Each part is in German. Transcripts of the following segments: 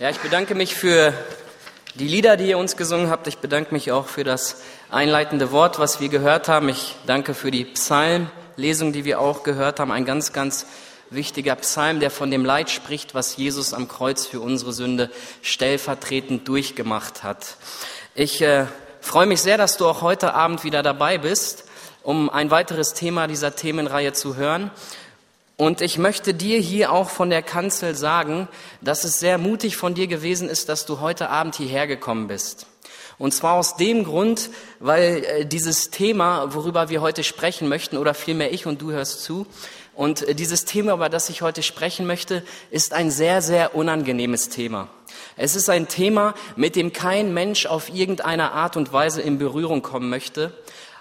Ja, ich bedanke mich für die Lieder, die ihr uns gesungen habt. Ich bedanke mich auch für das einleitende Wort, was wir gehört haben. Ich danke für die Psalmlesung, die wir auch gehört haben. Ein ganz, ganz wichtiger Psalm, der von dem Leid spricht, was Jesus am Kreuz für unsere Sünde stellvertretend durchgemacht hat. Ich äh, freue mich sehr, dass du auch heute Abend wieder dabei bist, um ein weiteres Thema dieser Themenreihe zu hören. Und ich möchte dir hier auch von der Kanzel sagen, dass es sehr mutig von dir gewesen ist, dass du heute Abend hierher gekommen bist. Und zwar aus dem Grund, weil äh, dieses Thema, worüber wir heute sprechen möchten, oder vielmehr ich und du hörst zu, und äh, dieses Thema, über das ich heute sprechen möchte, ist ein sehr, sehr unangenehmes Thema. Es ist ein Thema, mit dem kein Mensch auf irgendeine Art und Weise in Berührung kommen möchte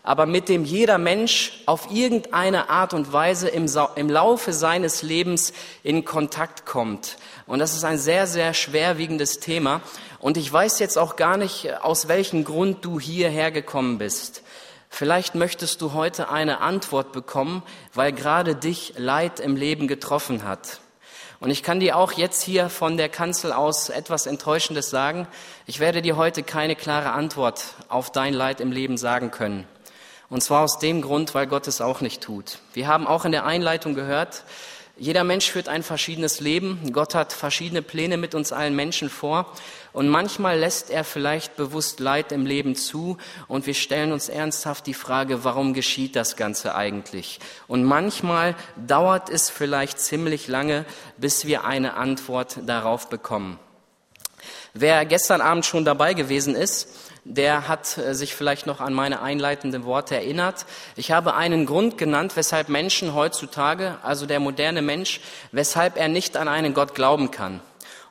aber mit dem jeder Mensch auf irgendeine Art und Weise im, im Laufe seines Lebens in Kontakt kommt. Und das ist ein sehr, sehr schwerwiegendes Thema. Und ich weiß jetzt auch gar nicht, aus welchem Grund du hierher gekommen bist. Vielleicht möchtest du heute eine Antwort bekommen, weil gerade dich Leid im Leben getroffen hat. Und ich kann dir auch jetzt hier von der Kanzel aus etwas Enttäuschendes sagen. Ich werde dir heute keine klare Antwort auf dein Leid im Leben sagen können. Und zwar aus dem Grund, weil Gott es auch nicht tut. Wir haben auch in der Einleitung gehört, jeder Mensch führt ein verschiedenes Leben. Gott hat verschiedene Pläne mit uns allen Menschen vor. Und manchmal lässt er vielleicht bewusst Leid im Leben zu. Und wir stellen uns ernsthaft die Frage, warum geschieht das Ganze eigentlich? Und manchmal dauert es vielleicht ziemlich lange, bis wir eine Antwort darauf bekommen. Wer gestern Abend schon dabei gewesen ist, der hat äh, sich vielleicht noch an meine einleitenden Worte erinnert. Ich habe einen Grund genannt, weshalb Menschen heutzutage, also der moderne Mensch, weshalb er nicht an einen Gott glauben kann.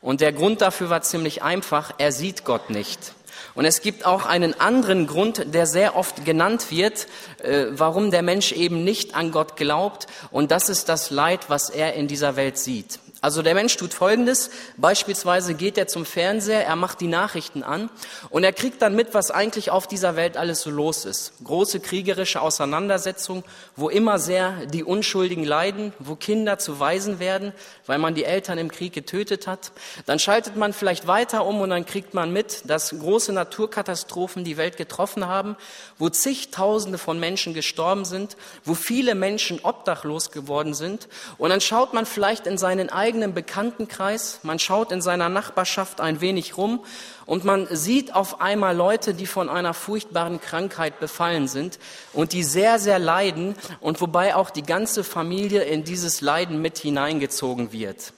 Und der Grund dafür war ziemlich einfach, er sieht Gott nicht. Und es gibt auch einen anderen Grund, der sehr oft genannt wird, äh, warum der Mensch eben nicht an Gott glaubt. Und das ist das Leid, was er in dieser Welt sieht. Also der Mensch tut Folgendes. Beispielsweise geht er zum Fernseher, er macht die Nachrichten an und er kriegt dann mit, was eigentlich auf dieser Welt alles so los ist. Große kriegerische Auseinandersetzungen, wo immer sehr die Unschuldigen leiden, wo Kinder zu Waisen werden, weil man die Eltern im Krieg getötet hat. Dann schaltet man vielleicht weiter um und dann kriegt man mit, dass große Naturkatastrophen die Welt getroffen haben, wo zigtausende von Menschen gestorben sind, wo viele Menschen obdachlos geworden sind. Und dann schaut man vielleicht in seinen eigenen Bekanntenkreis, man schaut in seiner Nachbarschaft ein wenig rum und man sieht auf einmal Leute, die von einer furchtbaren Krankheit befallen sind und die sehr, sehr leiden und wobei auch die ganze Familie in dieses Leiden mit hineingezogen wird.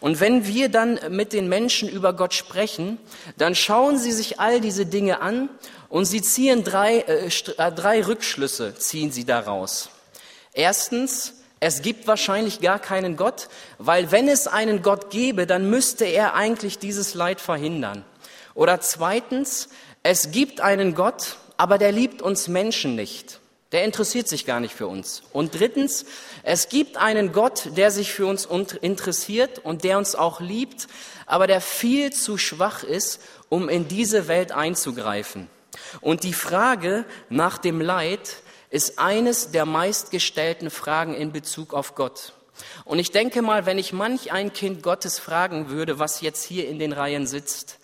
Und wenn wir dann mit den Menschen über Gott sprechen, dann schauen sie sich all diese Dinge an und sie ziehen drei, äh, äh drei Rückschlüsse, ziehen sie daraus. Erstens, es gibt wahrscheinlich gar keinen Gott, weil wenn es einen Gott gäbe, dann müsste er eigentlich dieses Leid verhindern. Oder zweitens, es gibt einen Gott, aber der liebt uns Menschen nicht. Der interessiert sich gar nicht für uns. Und drittens, es gibt einen Gott, der sich für uns interessiert und der uns auch liebt, aber der viel zu schwach ist, um in diese Welt einzugreifen. Und die Frage nach dem Leid ist eines der meistgestellten Fragen in Bezug auf Gott. Und ich denke mal, wenn ich manch ein Kind Gottes fragen würde, was jetzt hier in den Reihen sitzt,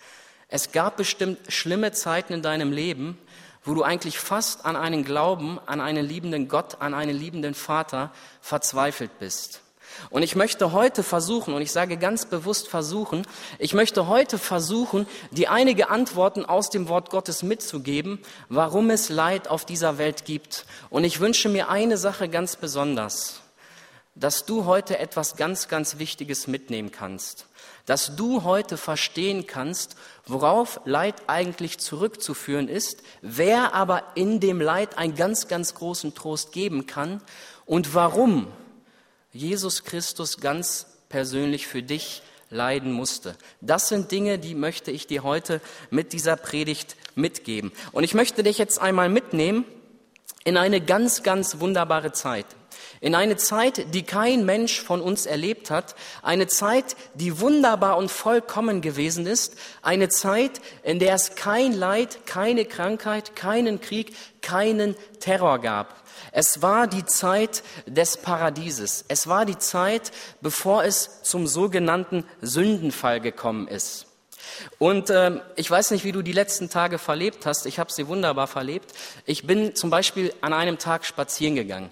es gab bestimmt schlimme Zeiten in deinem Leben, wo du eigentlich fast an einen Glauben, an einen liebenden Gott, an einen liebenden Vater verzweifelt bist. Und ich möchte heute versuchen, und ich sage ganz bewusst versuchen, ich möchte heute versuchen, die einige Antworten aus dem Wort Gottes mitzugeben, warum es Leid auf dieser Welt gibt. Und ich wünsche mir eine Sache ganz besonders, dass du heute etwas ganz, ganz Wichtiges mitnehmen kannst. Dass du heute verstehen kannst, worauf Leid eigentlich zurückzuführen ist, wer aber in dem Leid einen ganz, ganz großen Trost geben kann und warum Jesus Christus ganz persönlich für dich leiden musste. Das sind Dinge, die möchte ich dir heute mit dieser Predigt mitgeben. Und ich möchte dich jetzt einmal mitnehmen in eine ganz, ganz wunderbare Zeit. In eine Zeit, die kein Mensch von uns erlebt hat. Eine Zeit, die wunderbar und vollkommen gewesen ist. Eine Zeit, in der es kein Leid, keine Krankheit, keinen Krieg, keinen Terror gab. Es war die Zeit des Paradieses. Es war die Zeit, bevor es zum sogenannten Sündenfall gekommen ist. Und ähm, ich weiß nicht, wie du die letzten Tage verlebt hast. Ich habe sie wunderbar verlebt. Ich bin zum Beispiel an einem Tag spazieren gegangen.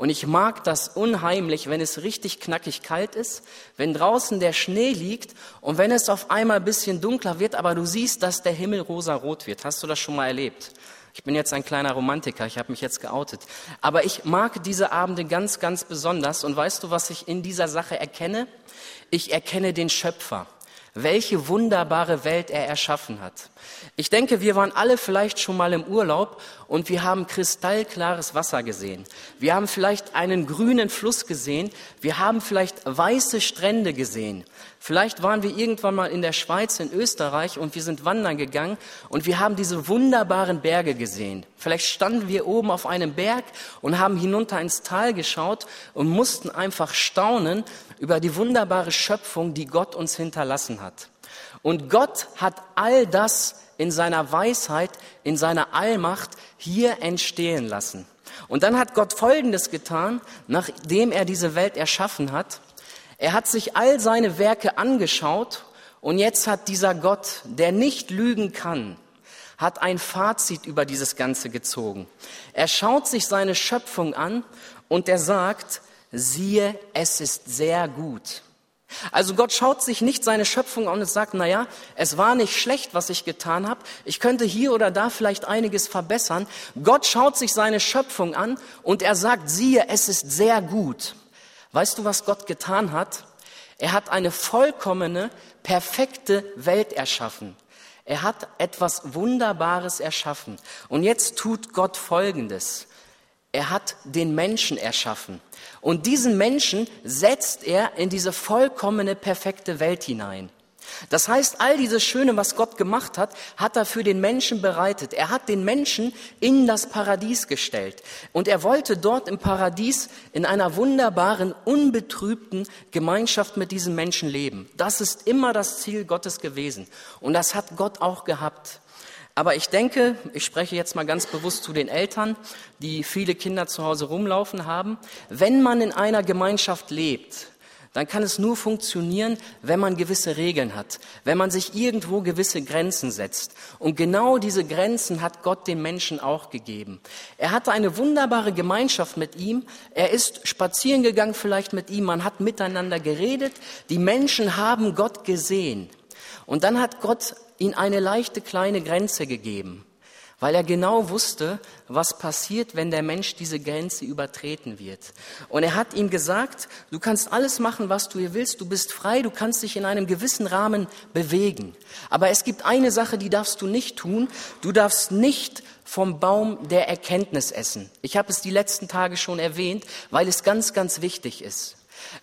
Und ich mag das unheimlich, wenn es richtig knackig kalt ist, wenn draußen der Schnee liegt und wenn es auf einmal ein bisschen dunkler wird, aber du siehst, dass der Himmel rosa-rot wird. Hast du das schon mal erlebt? Ich bin jetzt ein kleiner Romantiker, ich habe mich jetzt geoutet. Aber ich mag diese Abende ganz, ganz besonders. Und weißt du, was ich in dieser Sache erkenne? Ich erkenne den Schöpfer welche wunderbare Welt er erschaffen hat. Ich denke, wir waren alle vielleicht schon mal im Urlaub und wir haben kristallklares Wasser gesehen. Wir haben vielleicht einen grünen Fluss gesehen. Wir haben vielleicht weiße Strände gesehen. Vielleicht waren wir irgendwann mal in der Schweiz, in Österreich und wir sind wandern gegangen und wir haben diese wunderbaren Berge gesehen. Vielleicht standen wir oben auf einem Berg und haben hinunter ins Tal geschaut und mussten einfach staunen über die wunderbare Schöpfung, die Gott uns hinterlassen hat. Und Gott hat all das in seiner Weisheit, in seiner Allmacht hier entstehen lassen. Und dann hat Gott Folgendes getan, nachdem er diese Welt erschaffen hat. Er hat sich all seine Werke angeschaut und jetzt hat dieser Gott, der nicht lügen kann, hat ein Fazit über dieses Ganze gezogen. Er schaut sich seine Schöpfung an und er sagt, siehe, es ist sehr gut. Also Gott schaut sich nicht seine Schöpfung an und sagt, na ja, es war nicht schlecht, was ich getan habe. Ich könnte hier oder da vielleicht einiges verbessern. Gott schaut sich seine Schöpfung an und er sagt, siehe, es ist sehr gut. Weißt du, was Gott getan hat? Er hat eine vollkommene, perfekte Welt erschaffen. Er hat etwas Wunderbares erschaffen. Und jetzt tut Gott Folgendes. Er hat den Menschen erschaffen. Und diesen Menschen setzt er in diese vollkommene, perfekte Welt hinein. Das heißt, all dieses Schöne, was Gott gemacht hat, hat er für den Menschen bereitet. Er hat den Menschen in das Paradies gestellt. Und er wollte dort im Paradies in einer wunderbaren, unbetrübten Gemeinschaft mit diesen Menschen leben. Das ist immer das Ziel Gottes gewesen. Und das hat Gott auch gehabt. Aber ich denke, ich spreche jetzt mal ganz bewusst zu den Eltern, die viele Kinder zu Hause rumlaufen haben. Wenn man in einer Gemeinschaft lebt, dann kann es nur funktionieren, wenn man gewisse Regeln hat, wenn man sich irgendwo gewisse Grenzen setzt. Und genau diese Grenzen hat Gott den Menschen auch gegeben. Er hatte eine wunderbare Gemeinschaft mit ihm. Er ist spazieren gegangen vielleicht mit ihm. Man hat miteinander geredet. Die Menschen haben Gott gesehen. Und dann hat Gott ihnen eine leichte kleine Grenze gegeben weil er genau wusste, was passiert, wenn der Mensch diese Grenze übertreten wird. Und er hat ihm gesagt, du kannst alles machen, was du hier willst, du bist frei, du kannst dich in einem gewissen Rahmen bewegen. Aber es gibt eine Sache, die darfst du nicht tun, du darfst nicht vom Baum der Erkenntnis essen. Ich habe es die letzten Tage schon erwähnt, weil es ganz, ganz wichtig ist.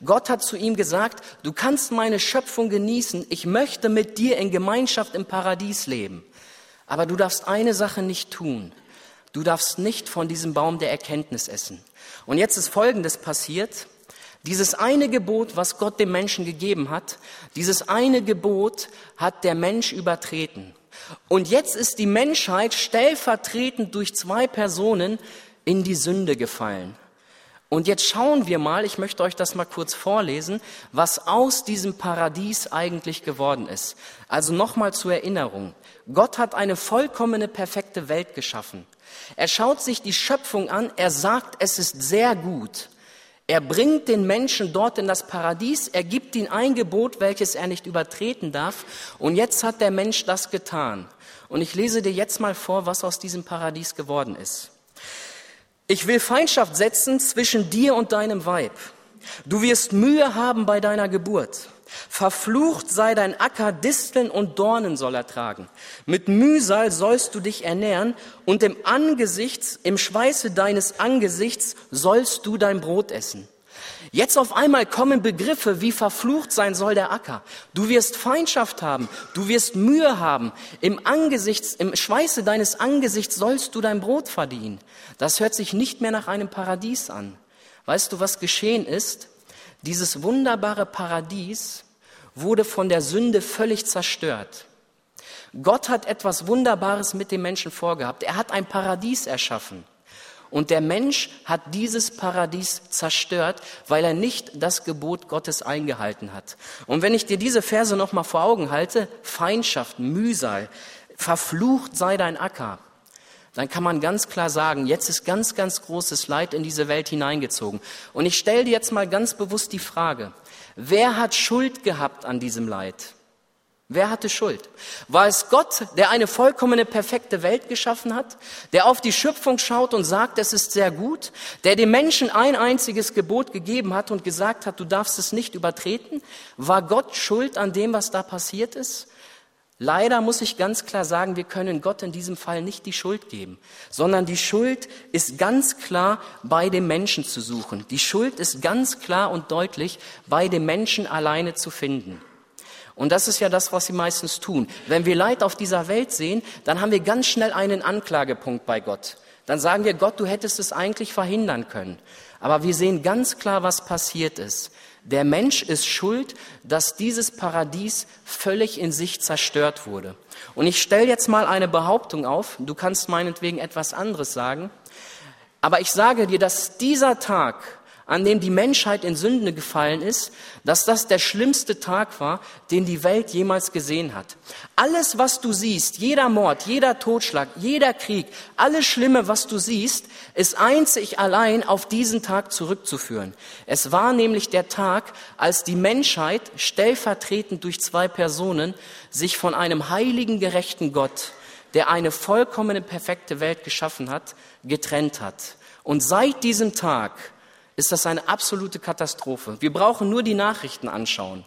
Gott hat zu ihm gesagt, du kannst meine Schöpfung genießen, ich möchte mit dir in Gemeinschaft im Paradies leben. Aber du darfst eine Sache nicht tun. Du darfst nicht von diesem Baum der Erkenntnis essen. Und jetzt ist Folgendes passiert. Dieses eine Gebot, was Gott dem Menschen gegeben hat, dieses eine Gebot hat der Mensch übertreten. Und jetzt ist die Menschheit stellvertretend durch zwei Personen in die Sünde gefallen. Und jetzt schauen wir mal, ich möchte euch das mal kurz vorlesen, was aus diesem Paradies eigentlich geworden ist. Also nochmal zur Erinnerung. Gott hat eine vollkommene, perfekte Welt geschaffen. Er schaut sich die Schöpfung an, er sagt, es ist sehr gut. Er bringt den Menschen dort in das Paradies, er gibt ihm ein Gebot, welches er nicht übertreten darf. Und jetzt hat der Mensch das getan. Und ich lese dir jetzt mal vor, was aus diesem Paradies geworden ist. Ich will Feindschaft setzen zwischen dir und deinem Weib. Du wirst Mühe haben bei deiner Geburt. Verflucht sei dein Acker, Disteln und Dornen soll er tragen. Mit Mühsal sollst du dich ernähren und im Angesichts, im Schweiße deines Angesichts sollst du dein Brot essen. Jetzt auf einmal kommen Begriffe wie verflucht sein soll der Acker. Du wirst Feindschaft haben, du wirst Mühe haben. Im Angesichts, im Schweiße deines Angesichts sollst du dein Brot verdienen. Das hört sich nicht mehr nach einem Paradies an. Weißt du, was geschehen ist? Dieses wunderbare Paradies wurde von der Sünde völlig zerstört. Gott hat etwas Wunderbares mit dem Menschen vorgehabt. Er hat ein Paradies erschaffen. Und der Mensch hat dieses Paradies zerstört, weil er nicht das Gebot Gottes eingehalten hat. Und wenn ich dir diese Verse nochmal vor Augen halte, Feindschaft, Mühsal, verflucht sei dein Acker, dann kann man ganz klar sagen, jetzt ist ganz, ganz großes Leid in diese Welt hineingezogen. Und ich stelle dir jetzt mal ganz bewusst die Frage, wer hat Schuld gehabt an diesem Leid? Wer hatte Schuld? War es Gott, der eine vollkommene, perfekte Welt geschaffen hat, der auf die Schöpfung schaut und sagt, es ist sehr gut, der dem Menschen ein einziges Gebot gegeben hat und gesagt hat, du darfst es nicht übertreten? War Gott schuld an dem, was da passiert ist? Leider muss ich ganz klar sagen, wir können Gott in diesem Fall nicht die Schuld geben, sondern die Schuld ist ganz klar bei dem Menschen zu suchen. Die Schuld ist ganz klar und deutlich bei dem Menschen alleine zu finden. Und das ist ja das, was sie meistens tun. Wenn wir Leid auf dieser Welt sehen, dann haben wir ganz schnell einen Anklagepunkt bei Gott. Dann sagen wir, Gott, du hättest es eigentlich verhindern können. Aber wir sehen ganz klar, was passiert ist. Der Mensch ist schuld, dass dieses Paradies völlig in sich zerstört wurde. Und ich stelle jetzt mal eine Behauptung auf, du kannst meinetwegen etwas anderes sagen, aber ich sage dir, dass dieser Tag an dem die Menschheit in Sünde gefallen ist, dass das der schlimmste Tag war, den die Welt jemals gesehen hat. Alles, was du siehst, jeder Mord, jeder Totschlag, jeder Krieg, alles Schlimme, was du siehst, ist einzig allein auf diesen Tag zurückzuführen. Es war nämlich der Tag, als die Menschheit stellvertretend durch zwei Personen sich von einem heiligen, gerechten Gott, der eine vollkommene, perfekte Welt geschaffen hat, getrennt hat. Und seit diesem Tag ist das eine absolute Katastrophe. Wir brauchen nur die Nachrichten anschauen.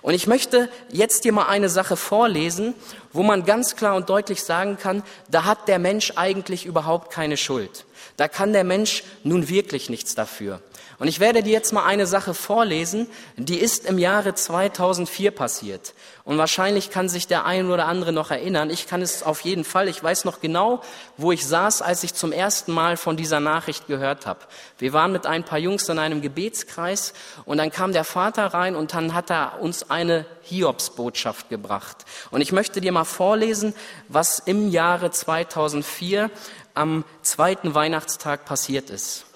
Und ich möchte jetzt dir mal eine Sache vorlesen, wo man ganz klar und deutlich sagen kann, da hat der Mensch eigentlich überhaupt keine Schuld. Da kann der Mensch nun wirklich nichts dafür. Und ich werde dir jetzt mal eine Sache vorlesen, die ist im Jahre 2004 passiert. Und wahrscheinlich kann sich der ein oder andere noch erinnern. Ich kann es auf jeden Fall. Ich weiß noch genau, wo ich saß, als ich zum ersten Mal von dieser Nachricht gehört habe. Wir waren mit ein paar Jungs in einem Gebetskreis und dann kam der Vater rein und dann hat er uns eine Hiobsbotschaft gebracht. Und ich möchte dir mal vorlesen, was im Jahre 2004 am zweiten Weihnachtstag passiert ist.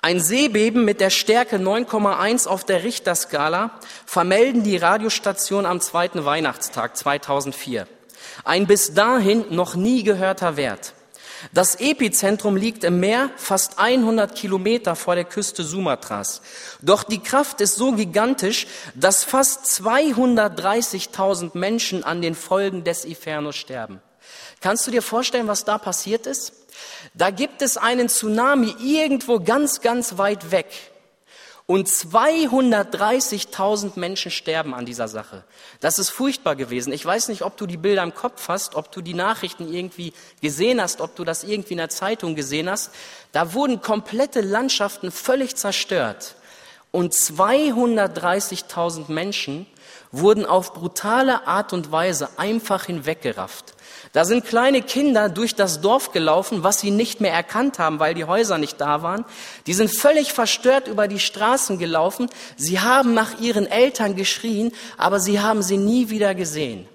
Ein Seebeben mit der Stärke 9,1 auf der Richterskala vermelden die Radiostationen am zweiten Weihnachtstag 2004. Ein bis dahin noch nie gehörter Wert. Das Epizentrum liegt im Meer, fast 100 Kilometer vor der Küste Sumatras. Doch die Kraft ist so gigantisch, dass fast 230.000 Menschen an den Folgen des Infernos sterben. Kannst du dir vorstellen, was da passiert ist? Da gibt es einen Tsunami irgendwo ganz, ganz weit weg. Und 230.000 Menschen sterben an dieser Sache. Das ist furchtbar gewesen. Ich weiß nicht, ob du die Bilder im Kopf hast, ob du die Nachrichten irgendwie gesehen hast, ob du das irgendwie in der Zeitung gesehen hast. Da wurden komplette Landschaften völlig zerstört. Und 230.000 Menschen wurden auf brutale Art und Weise einfach hinweggerafft. Da sind kleine Kinder durch das Dorf gelaufen, was sie nicht mehr erkannt haben, weil die Häuser nicht da waren. Die sind völlig verstört über die Straßen gelaufen. Sie haben nach ihren Eltern geschrien, aber sie haben sie nie wieder gesehen.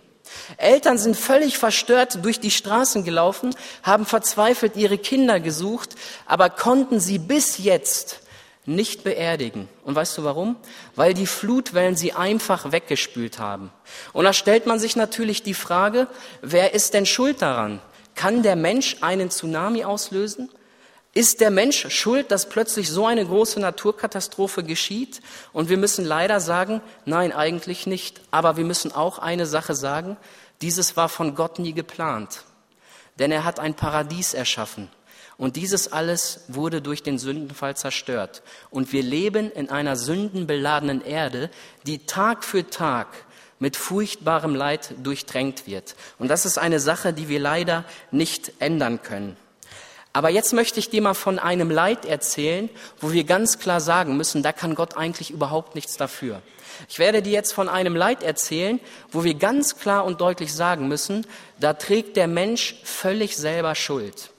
Eltern sind völlig verstört durch die Straßen gelaufen, haben verzweifelt ihre Kinder gesucht, aber konnten sie bis jetzt nicht beerdigen. Und weißt du warum? Weil die Flutwellen sie einfach weggespült haben. Und da stellt man sich natürlich die Frage, wer ist denn schuld daran? Kann der Mensch einen Tsunami auslösen? Ist der Mensch schuld, dass plötzlich so eine große Naturkatastrophe geschieht? Und wir müssen leider sagen, nein, eigentlich nicht. Aber wir müssen auch eine Sache sagen, dieses war von Gott nie geplant. Denn er hat ein Paradies erschaffen. Und dieses alles wurde durch den Sündenfall zerstört. Und wir leben in einer sündenbeladenen Erde, die Tag für Tag mit furchtbarem Leid durchdrängt wird. Und das ist eine Sache, die wir leider nicht ändern können. Aber jetzt möchte ich dir mal von einem Leid erzählen, wo wir ganz klar sagen müssen, da kann Gott eigentlich überhaupt nichts dafür. Ich werde dir jetzt von einem Leid erzählen, wo wir ganz klar und deutlich sagen müssen, da trägt der Mensch völlig selber Schuld.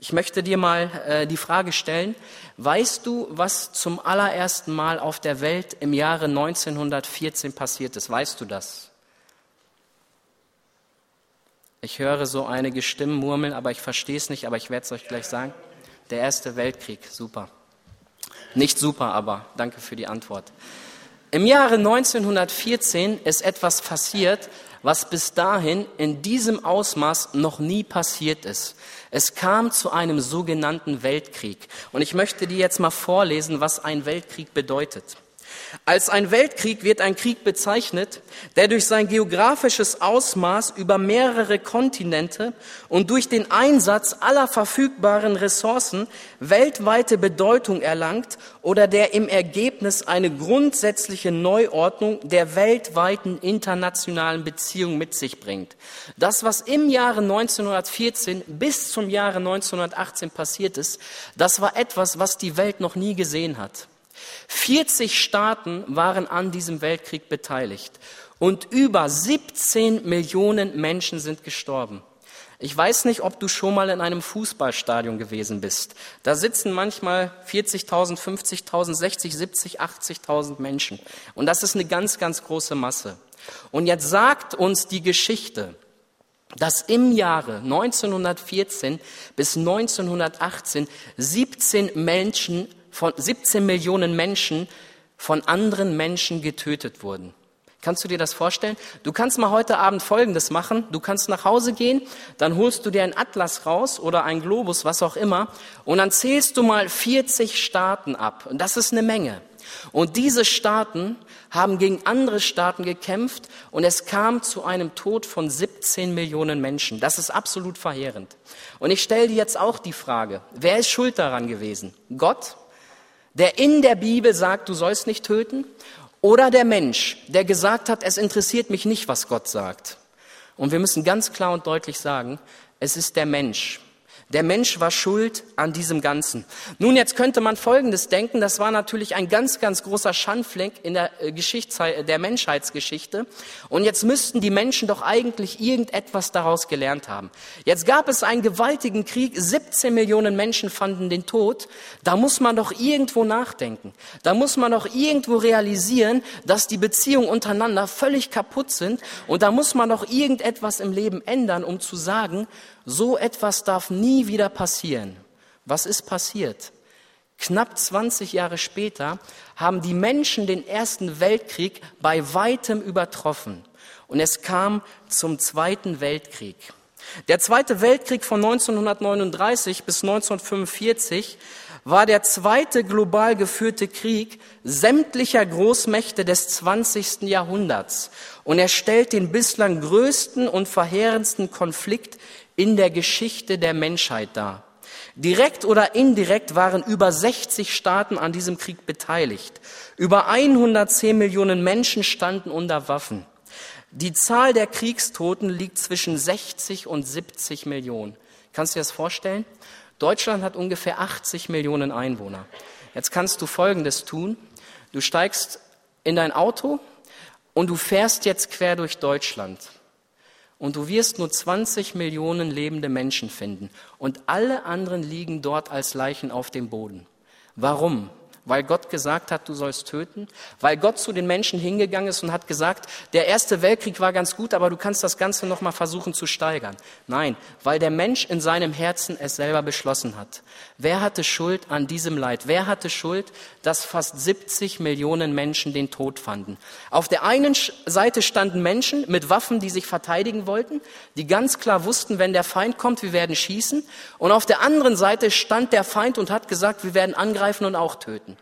Ich möchte dir mal äh, die Frage stellen, weißt du, was zum allerersten Mal auf der Welt im Jahre 1914 passiert ist? Weißt du das? Ich höre so einige Stimmen murmeln, aber ich verstehe es nicht, aber ich werde es euch gleich sagen. Der Erste Weltkrieg, super. Nicht super, aber danke für die Antwort. Im Jahre 1914 ist etwas passiert, was bis dahin in diesem Ausmaß noch nie passiert ist. Es kam zu einem sogenannten Weltkrieg. Und ich möchte dir jetzt mal vorlesen, was ein Weltkrieg bedeutet. Als ein Weltkrieg wird ein Krieg bezeichnet, der durch sein geografisches Ausmaß über mehrere Kontinente und durch den Einsatz aller verfügbaren Ressourcen weltweite Bedeutung erlangt oder der im Ergebnis eine grundsätzliche Neuordnung der weltweiten internationalen Beziehungen mit sich bringt. Das, was im Jahre 1914 bis zum Jahre 1918 passiert ist, das war etwas, was die Welt noch nie gesehen hat. 40 Staaten waren an diesem Weltkrieg beteiligt und über 17 Millionen Menschen sind gestorben. Ich weiß nicht, ob du schon mal in einem Fußballstadion gewesen bist. Da sitzen manchmal 40.000, 50.000, 60, 70, 80.000 Menschen. Und das ist eine ganz, ganz große Masse. Und jetzt sagt uns die Geschichte, dass im Jahre 1914 bis 1918 17 Menschen von 17 Millionen Menschen von anderen Menschen getötet wurden. Kannst du dir das vorstellen? Du kannst mal heute Abend Folgendes machen. Du kannst nach Hause gehen, dann holst du dir einen Atlas raus oder einen Globus, was auch immer, und dann zählst du mal 40 Staaten ab. Und das ist eine Menge. Und diese Staaten haben gegen andere Staaten gekämpft und es kam zu einem Tod von 17 Millionen Menschen. Das ist absolut verheerend. Und ich stelle dir jetzt auch die Frage, wer ist schuld daran gewesen? Gott? Der in der Bibel sagt, du sollst nicht töten, oder der Mensch, der gesagt hat, es interessiert mich nicht, was Gott sagt. Und wir müssen ganz klar und deutlich sagen, es ist der Mensch. Der Mensch war schuld an diesem Ganzen. Nun, jetzt könnte man Folgendes denken. Das war natürlich ein ganz, ganz großer Schandfleck in der äh, Geschichte, der Menschheitsgeschichte. Und jetzt müssten die Menschen doch eigentlich irgendetwas daraus gelernt haben. Jetzt gab es einen gewaltigen Krieg. 17 Millionen Menschen fanden den Tod. Da muss man doch irgendwo nachdenken. Da muss man doch irgendwo realisieren, dass die Beziehungen untereinander völlig kaputt sind. Und da muss man doch irgendetwas im Leben ändern, um zu sagen, so etwas darf nie wieder passieren. Was ist passiert? Knapp 20 Jahre später haben die Menschen den Ersten Weltkrieg bei weitem übertroffen. Und es kam zum Zweiten Weltkrieg. Der Zweite Weltkrieg von 1939 bis 1945 war der zweite global geführte Krieg sämtlicher Großmächte des 20. Jahrhunderts und er stellt den bislang größten und verheerendsten Konflikt in der Geschichte der Menschheit dar. Direkt oder indirekt waren über 60 Staaten an diesem Krieg beteiligt. Über 110 Millionen Menschen standen unter Waffen. Die Zahl der Kriegstoten liegt zwischen 60 und 70 Millionen. Kannst du dir das vorstellen? Deutschland hat ungefähr 80 Millionen Einwohner. Jetzt kannst du Folgendes tun. Du steigst in dein Auto und du fährst jetzt quer durch Deutschland. Und du wirst nur 20 Millionen lebende Menschen finden. Und alle anderen liegen dort als Leichen auf dem Boden. Warum? Weil Gott gesagt hat, du sollst töten, weil Gott zu den Menschen hingegangen ist und hat gesagt, der erste Weltkrieg war ganz gut, aber du kannst das Ganze noch mal versuchen zu steigern. Nein, weil der Mensch in seinem Herzen es selber beschlossen hat. Wer hatte Schuld an diesem Leid? Wer hatte Schuld, dass fast 70 Millionen Menschen den Tod fanden? Auf der einen Seite standen Menschen mit Waffen, die sich verteidigen wollten, die ganz klar wussten, wenn der Feind kommt, wir werden schießen. Und auf der anderen Seite stand der Feind und hat gesagt, wir werden angreifen und auch töten.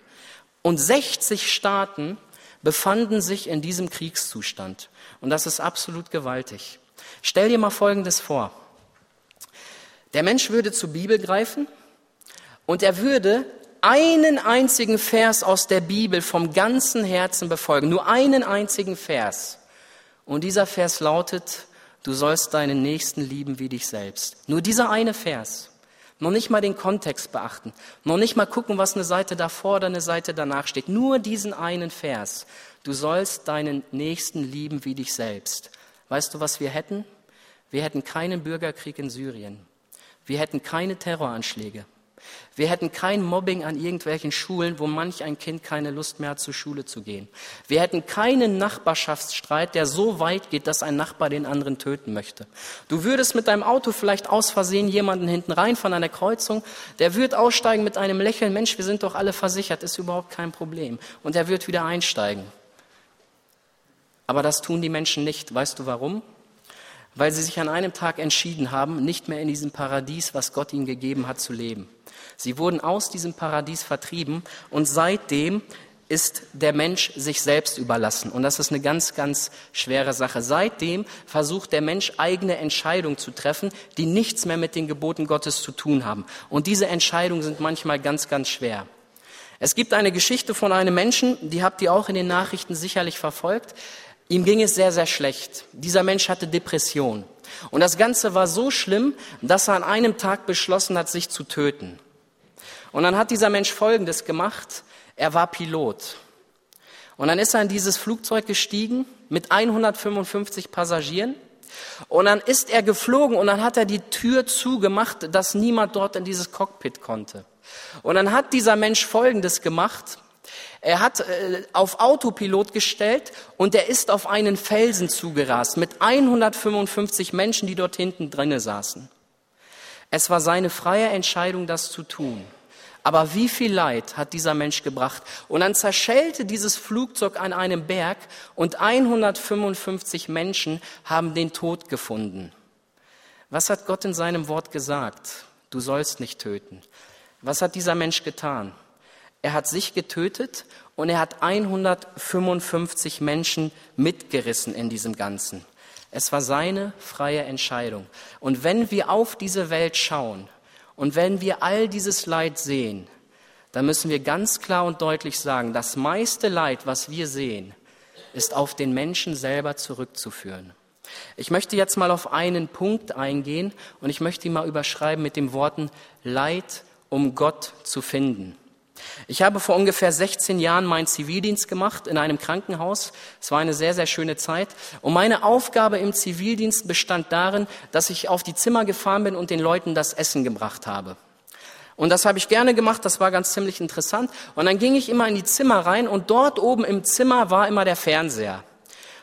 Und 60 Staaten befanden sich in diesem Kriegszustand. Und das ist absolut gewaltig. Stell dir mal Folgendes vor. Der Mensch würde zur Bibel greifen und er würde einen einzigen Vers aus der Bibel vom ganzen Herzen befolgen. Nur einen einzigen Vers. Und dieser Vers lautet, du sollst deinen Nächsten lieben wie dich selbst. Nur dieser eine Vers. Noch nicht mal den Kontext beachten. Noch nicht mal gucken, was eine Seite davor oder eine Seite danach steht. Nur diesen einen Vers. Du sollst deinen Nächsten lieben wie dich selbst. Weißt du, was wir hätten? Wir hätten keinen Bürgerkrieg in Syrien. Wir hätten keine Terroranschläge. Wir hätten kein Mobbing an irgendwelchen Schulen, wo manch ein Kind keine Lust mehr hat, zur Schule zu gehen. Wir hätten keinen Nachbarschaftsstreit, der so weit geht, dass ein Nachbar den anderen töten möchte. Du würdest mit deinem Auto vielleicht aus Versehen jemanden hinten rein von einer Kreuzung, der wird aussteigen mit einem Lächeln, Mensch, wir sind doch alle versichert, ist überhaupt kein Problem. Und er wird wieder einsteigen. Aber das tun die Menschen nicht. Weißt du warum? Weil sie sich an einem Tag entschieden haben, nicht mehr in diesem Paradies, was Gott ihnen gegeben hat, zu leben. Sie wurden aus diesem Paradies vertrieben und seitdem ist der Mensch sich selbst überlassen. Und das ist eine ganz, ganz schwere Sache. Seitdem versucht der Mensch eigene Entscheidungen zu treffen, die nichts mehr mit den Geboten Gottes zu tun haben. Und diese Entscheidungen sind manchmal ganz, ganz schwer. Es gibt eine Geschichte von einem Menschen, die habt ihr auch in den Nachrichten sicherlich verfolgt. Ihm ging es sehr, sehr schlecht. Dieser Mensch hatte Depression. Und das Ganze war so schlimm, dass er an einem Tag beschlossen hat, sich zu töten. Und dann hat dieser Mensch Folgendes gemacht. Er war Pilot. Und dann ist er in dieses Flugzeug gestiegen mit 155 Passagieren. Und dann ist er geflogen und dann hat er die Tür zugemacht, dass niemand dort in dieses Cockpit konnte. Und dann hat dieser Mensch Folgendes gemacht. Er hat äh, auf Autopilot gestellt und er ist auf einen Felsen zugerast mit 155 Menschen, die dort hinten drinnen saßen. Es war seine freie Entscheidung, das zu tun. Aber wie viel Leid hat dieser Mensch gebracht? Und dann zerschellte dieses Flugzeug an einem Berg und 155 Menschen haben den Tod gefunden. Was hat Gott in seinem Wort gesagt? Du sollst nicht töten. Was hat dieser Mensch getan? Er hat sich getötet und er hat 155 Menschen mitgerissen in diesem Ganzen. Es war seine freie Entscheidung. Und wenn wir auf diese Welt schauen, und wenn wir all dieses Leid sehen, dann müssen wir ganz klar und deutlich sagen, das meiste Leid, was wir sehen, ist auf den Menschen selber zurückzuführen. Ich möchte jetzt mal auf einen Punkt eingehen und ich möchte ihn mal überschreiben mit den Worten Leid, um Gott zu finden. Ich habe vor ungefähr 16 Jahren meinen Zivildienst gemacht in einem Krankenhaus. Es war eine sehr, sehr schöne Zeit. Und meine Aufgabe im Zivildienst bestand darin, dass ich auf die Zimmer gefahren bin und den Leuten das Essen gebracht habe. Und das habe ich gerne gemacht, das war ganz ziemlich interessant. Und dann ging ich immer in die Zimmer rein und dort oben im Zimmer war immer der Fernseher.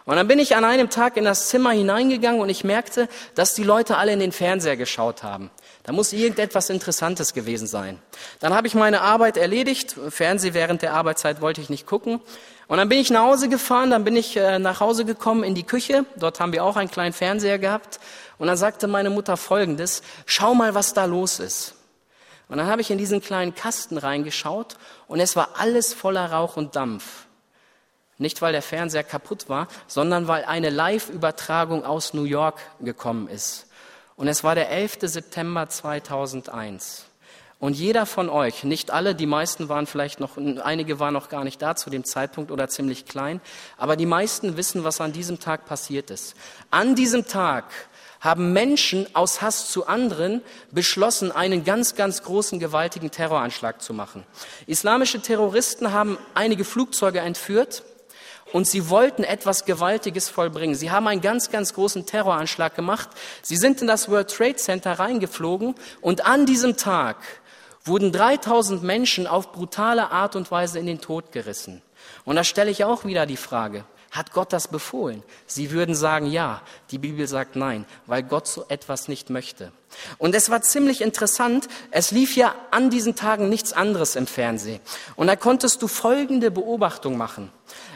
Und dann bin ich an einem Tag in das Zimmer hineingegangen und ich merkte, dass die Leute alle in den Fernseher geschaut haben. Da muss irgendetwas Interessantes gewesen sein. Dann habe ich meine Arbeit erledigt. Fernseh während der Arbeitszeit wollte ich nicht gucken. Und dann bin ich nach Hause gefahren, dann bin ich äh, nach Hause gekommen in die Küche. Dort haben wir auch einen kleinen Fernseher gehabt. Und dann sagte meine Mutter Folgendes, schau mal, was da los ist. Und dann habe ich in diesen kleinen Kasten reingeschaut und es war alles voller Rauch und Dampf. Nicht, weil der Fernseher kaputt war, sondern weil eine Live-Übertragung aus New York gekommen ist. Und es war der 11. September 2001. Und jeder von euch, nicht alle, die meisten waren vielleicht noch, einige waren noch gar nicht da zu dem Zeitpunkt oder ziemlich klein, aber die meisten wissen, was an diesem Tag passiert ist. An diesem Tag haben Menschen aus Hass zu anderen beschlossen, einen ganz, ganz großen, gewaltigen Terroranschlag zu machen. Islamische Terroristen haben einige Flugzeuge entführt, und sie wollten etwas Gewaltiges vollbringen. Sie haben einen ganz, ganz großen Terroranschlag gemacht. Sie sind in das World Trade Center reingeflogen und an diesem Tag wurden 3000 Menschen auf brutale Art und Weise in den Tod gerissen. Und da stelle ich auch wieder die Frage, hat Gott das befohlen? Sie würden sagen ja, die Bibel sagt nein, weil Gott so etwas nicht möchte. Und es war ziemlich interessant, es lief ja an diesen Tagen nichts anderes im Fernsehen. Und da konntest du folgende Beobachtung machen.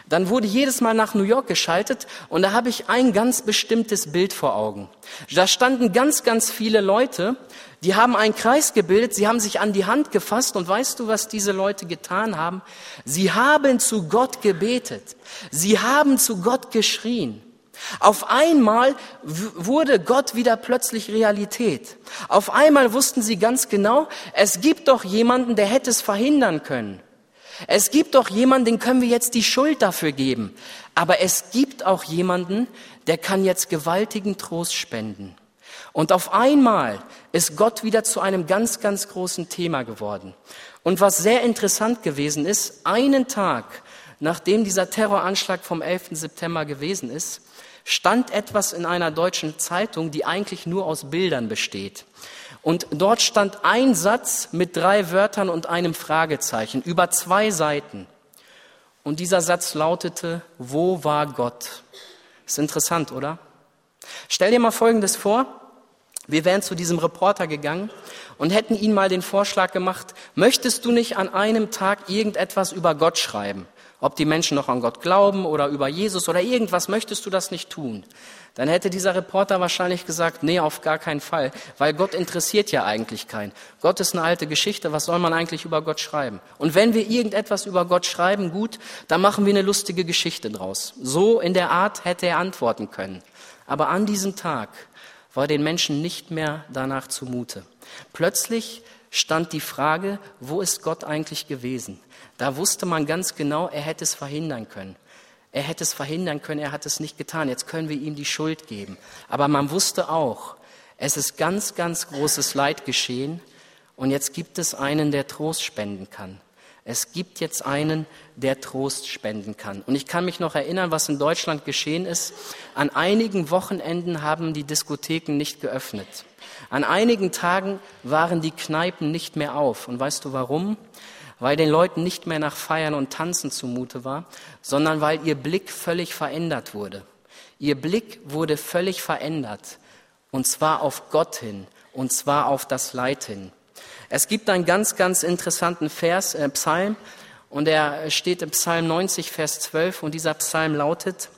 Dann wurde jedes Mal nach New York geschaltet und da habe ich ein ganz bestimmtes Bild vor Augen. Da standen ganz, ganz viele Leute, die haben einen Kreis gebildet, sie haben sich an die Hand gefasst und weißt du, was diese Leute getan haben? Sie haben zu Gott gebetet. Sie haben zu Gott geschrien. Auf einmal wurde Gott wieder plötzlich Realität. Auf einmal wussten sie ganz genau, es gibt doch jemanden, der hätte es verhindern können. Es gibt doch jemanden, den können wir jetzt die Schuld dafür geben. Aber es gibt auch jemanden, der kann jetzt gewaltigen Trost spenden. Und auf einmal ist Gott wieder zu einem ganz, ganz großen Thema geworden. Und was sehr interessant gewesen ist, einen Tag nachdem dieser Terroranschlag vom 11. September gewesen ist, stand etwas in einer deutschen Zeitung, die eigentlich nur aus Bildern besteht. Und dort stand ein Satz mit drei Wörtern und einem Fragezeichen über zwei Seiten. Und dieser Satz lautete, wo war Gott? Ist interessant, oder? Stell dir mal Folgendes vor. Wir wären zu diesem Reporter gegangen und hätten ihn mal den Vorschlag gemacht, möchtest du nicht an einem Tag irgendetwas über Gott schreiben? Ob die Menschen noch an Gott glauben oder über Jesus oder irgendwas, möchtest du das nicht tun? Dann hätte dieser Reporter wahrscheinlich gesagt, nee, auf gar keinen Fall, weil Gott interessiert ja eigentlich keinen. Gott ist eine alte Geschichte, was soll man eigentlich über Gott schreiben? Und wenn wir irgendetwas über Gott schreiben, gut, dann machen wir eine lustige Geschichte draus. So in der Art hätte er antworten können. Aber an diesem Tag war den Menschen nicht mehr danach zumute. Plötzlich stand die Frage, wo ist Gott eigentlich gewesen? Da wusste man ganz genau, er hätte es verhindern können. Er hätte es verhindern können, er hat es nicht getan. Jetzt können wir ihm die Schuld geben. Aber man wusste auch, es ist ganz, ganz großes Leid geschehen und jetzt gibt es einen, der Trost spenden kann. Es gibt jetzt einen, der Trost spenden kann. Und ich kann mich noch erinnern, was in Deutschland geschehen ist. An einigen Wochenenden haben die Diskotheken nicht geöffnet. An einigen Tagen waren die Kneipen nicht mehr auf. Und weißt du warum? Weil den Leuten nicht mehr nach Feiern und Tanzen zumute war, sondern weil ihr Blick völlig verändert wurde. Ihr Blick wurde völlig verändert, und zwar auf Gott hin, und zwar auf das Leid hin. Es gibt einen ganz, ganz interessanten Vers, äh, Psalm, und er steht im Psalm 90, Vers 12, und dieser Psalm lautet,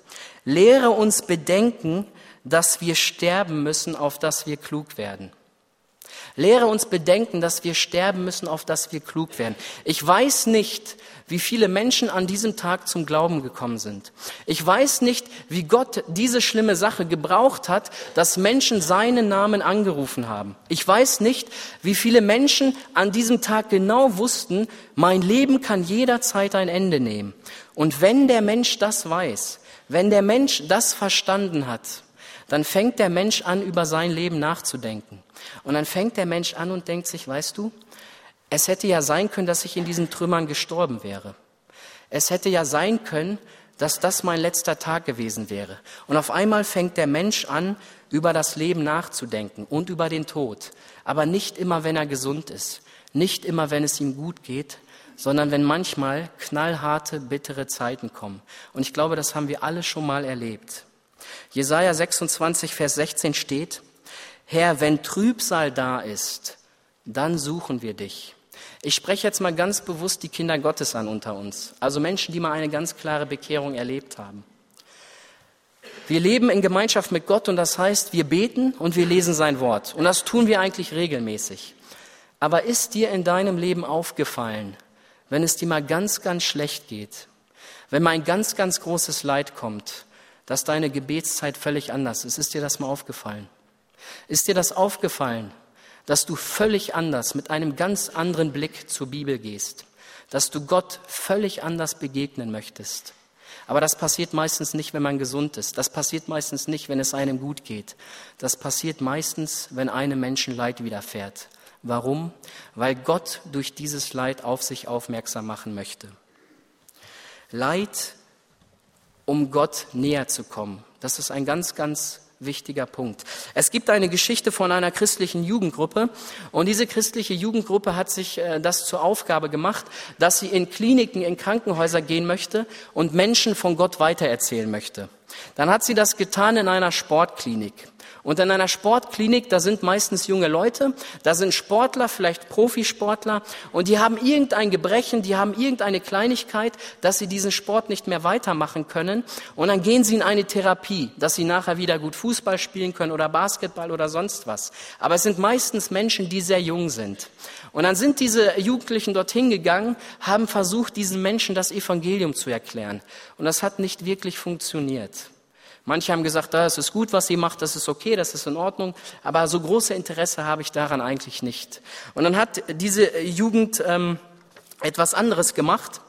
Lehre uns bedenken, dass wir sterben müssen, auf dass wir klug werden. Lehre uns bedenken, dass wir sterben müssen, auf dass wir klug werden. Ich weiß nicht, wie viele Menschen an diesem Tag zum Glauben gekommen sind. Ich weiß nicht, wie Gott diese schlimme Sache gebraucht hat, dass Menschen seinen Namen angerufen haben. Ich weiß nicht, wie viele Menschen an diesem Tag genau wussten, mein Leben kann jederzeit ein Ende nehmen. Und wenn der Mensch das weiß, wenn der Mensch das verstanden hat, dann fängt der Mensch an, über sein Leben nachzudenken. Und dann fängt der Mensch an und denkt sich, weißt du, es hätte ja sein können, dass ich in diesen Trümmern gestorben wäre. Es hätte ja sein können, dass das mein letzter Tag gewesen wäre. Und auf einmal fängt der Mensch an, über das Leben nachzudenken und über den Tod. Aber nicht immer, wenn er gesund ist. Nicht immer, wenn es ihm gut geht, sondern wenn manchmal knallharte, bittere Zeiten kommen. Und ich glaube, das haben wir alle schon mal erlebt. Jesaja 26, Vers 16 steht, Herr, wenn Trübsal da ist, dann suchen wir dich. Ich spreche jetzt mal ganz bewusst die Kinder Gottes an unter uns, also Menschen, die mal eine ganz klare Bekehrung erlebt haben. Wir leben in Gemeinschaft mit Gott und das heißt, wir beten und wir lesen sein Wort. Und das tun wir eigentlich regelmäßig. Aber ist dir in deinem Leben aufgefallen, wenn es dir mal ganz, ganz schlecht geht, wenn mal ein ganz, ganz großes Leid kommt, dass deine Gebetszeit völlig anders ist? Ist dir das mal aufgefallen? Ist dir das aufgefallen, dass du völlig anders, mit einem ganz anderen Blick zur Bibel gehst, dass du Gott völlig anders begegnen möchtest? Aber das passiert meistens nicht, wenn man gesund ist. Das passiert meistens nicht, wenn es einem gut geht. Das passiert meistens, wenn einem Menschen Leid widerfährt. Warum? Weil Gott durch dieses Leid auf sich aufmerksam machen möchte. Leid, um Gott näher zu kommen. Das ist ein ganz, ganz wichtiger Punkt. Es gibt eine Geschichte von einer christlichen Jugendgruppe und diese christliche Jugendgruppe hat sich äh, das zur Aufgabe gemacht, dass sie in Kliniken, in Krankenhäuser gehen möchte und Menschen von Gott weitererzählen möchte. Dann hat sie das getan in einer Sportklinik. Und in einer Sportklinik, da sind meistens junge Leute, da sind Sportler, vielleicht Profisportler, und die haben irgendein Gebrechen, die haben irgendeine Kleinigkeit, dass sie diesen Sport nicht mehr weitermachen können. Und dann gehen sie in eine Therapie, dass sie nachher wieder gut Fußball spielen können oder Basketball oder sonst was. Aber es sind meistens Menschen, die sehr jung sind. Und dann sind diese Jugendlichen dorthin gegangen, haben versucht, diesen Menschen das Evangelium zu erklären. Und das hat nicht wirklich funktioniert. Manche haben gesagt, das ist gut, was sie macht, das ist okay, das ist in Ordnung, aber so große Interesse habe ich daran eigentlich nicht. Und dann hat diese Jugend ähm, etwas anderes gemacht.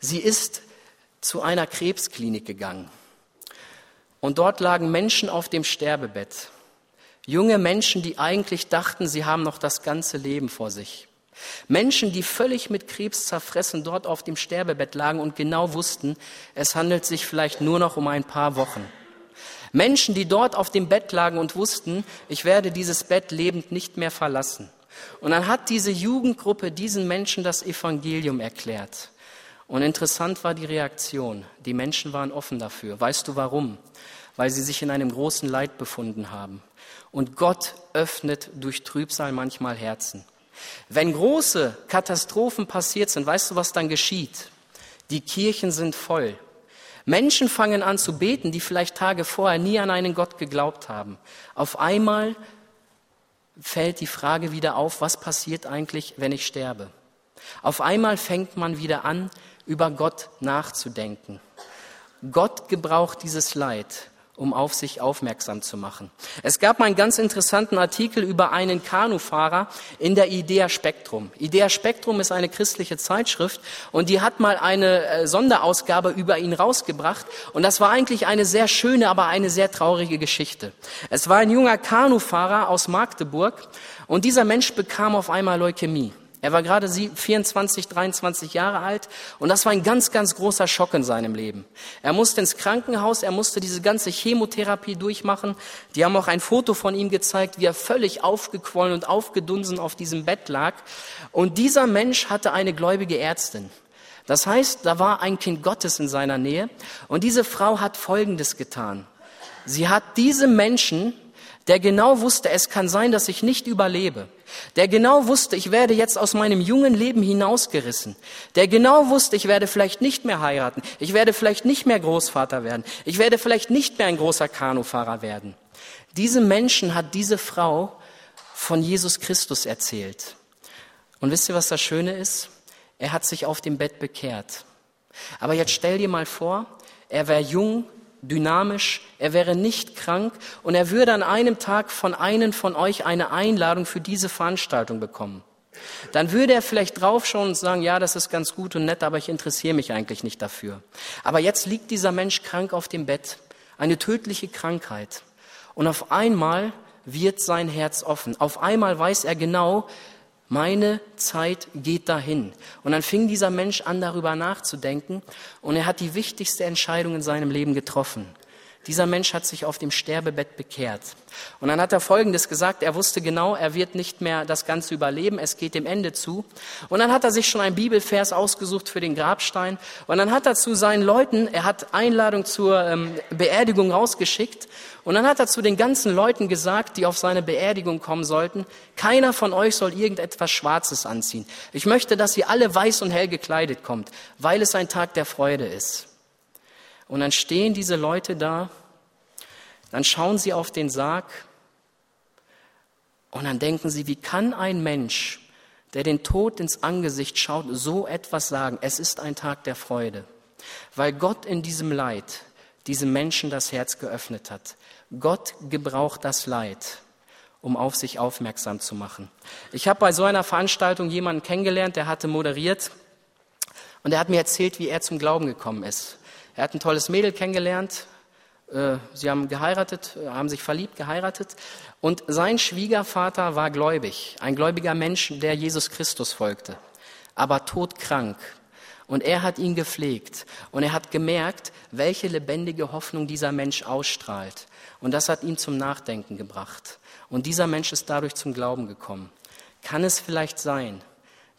Sie ist zu einer Krebsklinik gegangen. Und dort lagen Menschen auf dem Sterbebett. Junge Menschen, die eigentlich dachten, sie haben noch das ganze Leben vor sich. Menschen, die völlig mit Krebs zerfressen dort auf dem Sterbebett lagen und genau wussten, es handelt sich vielleicht nur noch um ein paar Wochen. Menschen, die dort auf dem Bett lagen und wussten, ich werde dieses Bett lebend nicht mehr verlassen. Und dann hat diese Jugendgruppe diesen Menschen das Evangelium erklärt. Und interessant war die Reaktion. Die Menschen waren offen dafür. Weißt du warum? Weil sie sich in einem großen Leid befunden haben. Und Gott öffnet durch Trübsal manchmal Herzen. Wenn große Katastrophen passiert sind, weißt du, was dann geschieht? Die Kirchen sind voll. Menschen fangen an zu beten, die vielleicht Tage vorher nie an einen Gott geglaubt haben. Auf einmal fällt die Frage wieder auf, was passiert eigentlich, wenn ich sterbe? Auf einmal fängt man wieder an, über Gott nachzudenken. Gott gebraucht dieses Leid, um auf sich aufmerksam zu machen. Es gab mal einen ganz interessanten Artikel über einen Kanufahrer in der Idea Spektrum. Idea Spektrum ist eine christliche Zeitschrift und die hat mal eine äh, Sonderausgabe über ihn rausgebracht und das war eigentlich eine sehr schöne, aber eine sehr traurige Geschichte. Es war ein junger Kanufahrer aus Magdeburg und dieser Mensch bekam auf einmal Leukämie. Er war gerade 24, 23 Jahre alt und das war ein ganz, ganz großer Schock in seinem Leben. Er musste ins Krankenhaus, er musste diese ganze Chemotherapie durchmachen. Die haben auch ein Foto von ihm gezeigt, wie er völlig aufgequollen und aufgedunsen auf diesem Bett lag. Und dieser Mensch hatte eine gläubige Ärztin. Das heißt, da war ein Kind Gottes in seiner Nähe und diese Frau hat Folgendes getan. Sie hat diesem Menschen der genau wusste, es kann sein, dass ich nicht überlebe, der genau wusste, ich werde jetzt aus meinem jungen Leben hinausgerissen, der genau wusste, ich werde vielleicht nicht mehr heiraten, ich werde vielleicht nicht mehr Großvater werden, ich werde vielleicht nicht mehr ein großer Kanufahrer werden. Diesem Menschen hat diese Frau von Jesus Christus erzählt. Und wisst ihr, was das Schöne ist? Er hat sich auf dem Bett bekehrt. Aber jetzt stell dir mal vor, er wäre jung, dynamisch, er wäre nicht krank und er würde an einem Tag von einem von euch eine Einladung für diese Veranstaltung bekommen. Dann würde er vielleicht draufschauen und sagen, ja, das ist ganz gut und nett, aber ich interessiere mich eigentlich nicht dafür. Aber jetzt liegt dieser Mensch krank auf dem Bett, eine tödliche Krankheit. Und auf einmal wird sein Herz offen. Auf einmal weiß er genau, meine Zeit geht dahin. Und dann fing dieser Mensch an, darüber nachzudenken und er hat die wichtigste Entscheidung in seinem Leben getroffen. Dieser Mensch hat sich auf dem Sterbebett bekehrt. Und dann hat er Folgendes gesagt, er wusste genau, er wird nicht mehr das Ganze überleben, es geht dem Ende zu. Und dann hat er sich schon ein Bibelvers ausgesucht für den Grabstein. Und dann hat er zu seinen Leuten, er hat Einladung zur ähm, Beerdigung rausgeschickt. Und dann hat er zu den ganzen Leuten gesagt, die auf seine Beerdigung kommen sollten, keiner von euch soll irgendetwas Schwarzes anziehen. Ich möchte, dass ihr alle weiß und hell gekleidet kommt, weil es ein Tag der Freude ist. Und dann stehen diese Leute da, dann schauen sie auf den Sarg und dann denken sie, wie kann ein Mensch, der den Tod ins Angesicht schaut, so etwas sagen? Es ist ein Tag der Freude, weil Gott in diesem Leid diesem Menschen das Herz geöffnet hat. Gott gebraucht das Leid, um auf sich aufmerksam zu machen. Ich habe bei so einer Veranstaltung jemanden kennengelernt, der hatte moderiert und er hat mir erzählt, wie er zum Glauben gekommen ist. Er hat ein tolles Mädel kennengelernt. Äh, sie haben geheiratet, äh, haben sich verliebt, geheiratet. Und sein Schwiegervater war gläubig, ein gläubiger Mensch, der Jesus Christus folgte, aber todkrank. Und er hat ihn gepflegt. Und er hat gemerkt, welche lebendige Hoffnung dieser Mensch ausstrahlt. Und das hat ihn zum Nachdenken gebracht. Und dieser Mensch ist dadurch zum Glauben gekommen. Kann es vielleicht sein,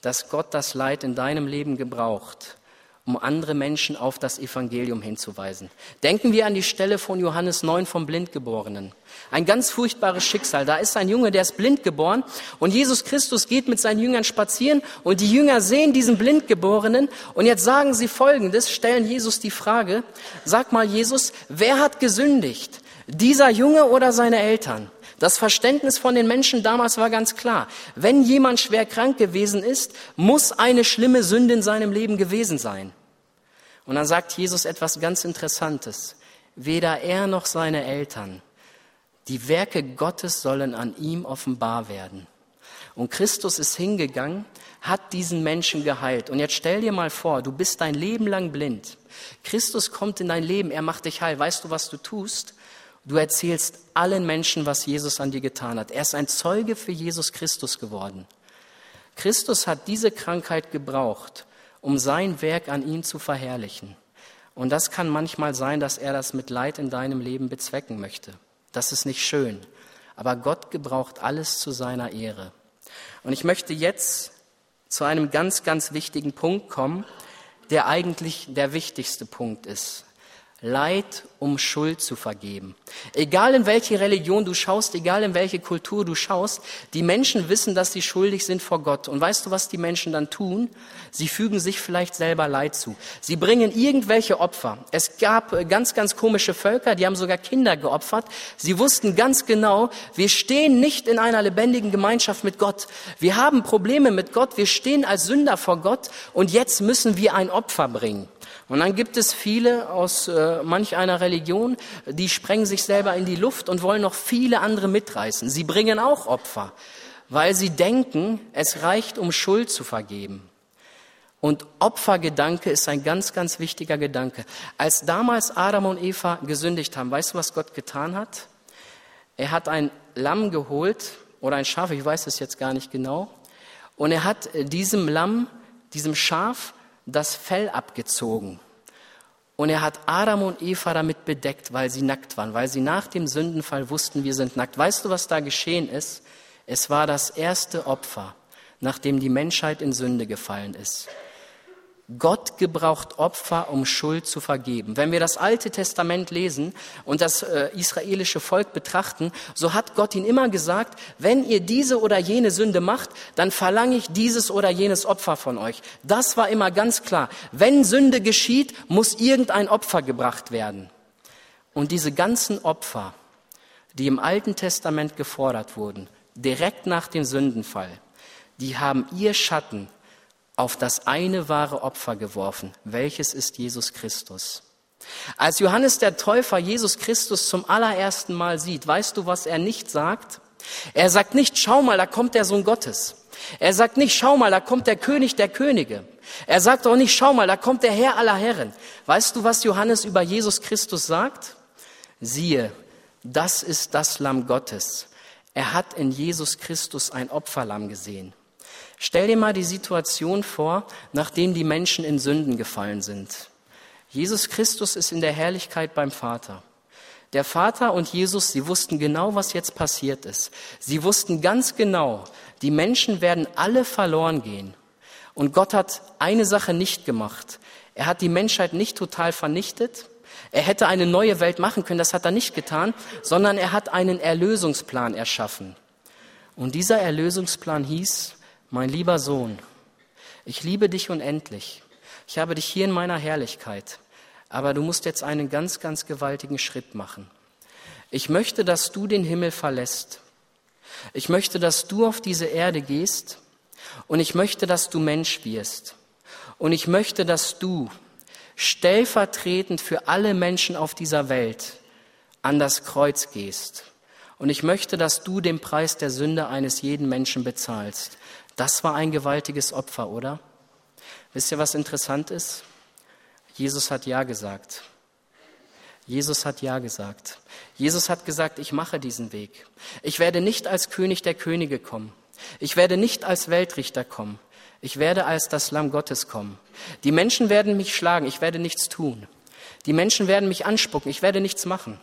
dass Gott das Leid in deinem Leben gebraucht, um andere Menschen auf das Evangelium hinzuweisen. Denken wir an die Stelle von Johannes 9 vom Blindgeborenen. Ein ganz furchtbares Schicksal. Da ist ein Junge, der ist blind geboren und Jesus Christus geht mit seinen Jüngern spazieren und die Jünger sehen diesen Blindgeborenen und jetzt sagen sie Folgendes, stellen Jesus die Frage, sag mal Jesus, wer hat gesündigt? Dieser Junge oder seine Eltern? Das Verständnis von den Menschen damals war ganz klar. Wenn jemand schwer krank gewesen ist, muss eine schlimme Sünde in seinem Leben gewesen sein. Und dann sagt Jesus etwas ganz Interessantes. Weder er noch seine Eltern. Die Werke Gottes sollen an ihm offenbar werden. Und Christus ist hingegangen, hat diesen Menschen geheilt. Und jetzt stell dir mal vor, du bist dein Leben lang blind. Christus kommt in dein Leben, er macht dich heil. Weißt du, was du tust? Du erzählst allen Menschen, was Jesus an dir getan hat. Er ist ein Zeuge für Jesus Christus geworden. Christus hat diese Krankheit gebraucht, um sein Werk an ihm zu verherrlichen. Und das kann manchmal sein, dass er das mit Leid in deinem Leben bezwecken möchte. Das ist nicht schön. Aber Gott gebraucht alles zu seiner Ehre. Und ich möchte jetzt zu einem ganz, ganz wichtigen Punkt kommen, der eigentlich der wichtigste Punkt ist. Leid, um Schuld zu vergeben. Egal in welche Religion du schaust, egal in welche Kultur du schaust, die Menschen wissen, dass sie schuldig sind vor Gott. Und weißt du, was die Menschen dann tun? Sie fügen sich vielleicht selber Leid zu. Sie bringen irgendwelche Opfer. Es gab äh, ganz, ganz komische Völker, die haben sogar Kinder geopfert. Sie wussten ganz genau, wir stehen nicht in einer lebendigen Gemeinschaft mit Gott. Wir haben Probleme mit Gott. Wir stehen als Sünder vor Gott. Und jetzt müssen wir ein Opfer bringen. Und dann gibt es viele aus äh, manch einer Religion, die sprengen sich selber in die Luft und wollen noch viele andere mitreißen. Sie bringen auch Opfer, weil sie denken, es reicht, um Schuld zu vergeben. Und Opfergedanke ist ein ganz, ganz wichtiger Gedanke. Als damals Adam und Eva gesündigt haben, weißt du, was Gott getan hat? Er hat ein Lamm geholt oder ein Schaf, ich weiß es jetzt gar nicht genau. Und er hat äh, diesem Lamm, diesem Schaf, das Fell abgezogen. Und er hat Adam und Eva damit bedeckt, weil sie nackt waren, weil sie nach dem Sündenfall wussten, wir sind nackt. Weißt du, was da geschehen ist? Es war das erste Opfer, nachdem die Menschheit in Sünde gefallen ist. Gott gebraucht Opfer, um Schuld zu vergeben. Wenn wir das Alte Testament lesen und das äh, israelische Volk betrachten, so hat Gott ihnen immer gesagt, wenn ihr diese oder jene Sünde macht, dann verlange ich dieses oder jenes Opfer von euch. Das war immer ganz klar. Wenn Sünde geschieht, muss irgendein Opfer gebracht werden. Und diese ganzen Opfer, die im Alten Testament gefordert wurden, direkt nach dem Sündenfall, die haben ihr Schatten auf das eine wahre Opfer geworfen. Welches ist Jesus Christus? Als Johannes der Täufer Jesus Christus zum allerersten Mal sieht, weißt du, was er nicht sagt? Er sagt nicht, schau mal, da kommt der Sohn Gottes. Er sagt nicht, schau mal, da kommt der König der Könige. Er sagt auch nicht, schau mal, da kommt der Herr aller Herren. Weißt du, was Johannes über Jesus Christus sagt? Siehe, das ist das Lamm Gottes. Er hat in Jesus Christus ein Opferlamm gesehen. Stell dir mal die Situation vor, nachdem die Menschen in Sünden gefallen sind. Jesus Christus ist in der Herrlichkeit beim Vater. Der Vater und Jesus, sie wussten genau, was jetzt passiert ist. Sie wussten ganz genau, die Menschen werden alle verloren gehen. Und Gott hat eine Sache nicht gemacht. Er hat die Menschheit nicht total vernichtet. Er hätte eine neue Welt machen können, das hat er nicht getan, sondern er hat einen Erlösungsplan erschaffen. Und dieser Erlösungsplan hieß, mein lieber Sohn, ich liebe dich unendlich. Ich habe dich hier in meiner Herrlichkeit. Aber du musst jetzt einen ganz, ganz gewaltigen Schritt machen. Ich möchte, dass du den Himmel verlässt. Ich möchte, dass du auf diese Erde gehst. Und ich möchte, dass du Mensch wirst. Und ich möchte, dass du stellvertretend für alle Menschen auf dieser Welt an das Kreuz gehst. Und ich möchte, dass du den Preis der Sünde eines jeden Menschen bezahlst. Das war ein gewaltiges Opfer, oder? Wisst ihr, was interessant ist? Jesus hat Ja gesagt. Jesus hat Ja gesagt. Jesus hat gesagt, ich mache diesen Weg. Ich werde nicht als König der Könige kommen. Ich werde nicht als Weltrichter kommen. Ich werde als das Lamm Gottes kommen. Die Menschen werden mich schlagen. Ich werde nichts tun. Die Menschen werden mich anspucken. Ich werde nichts machen.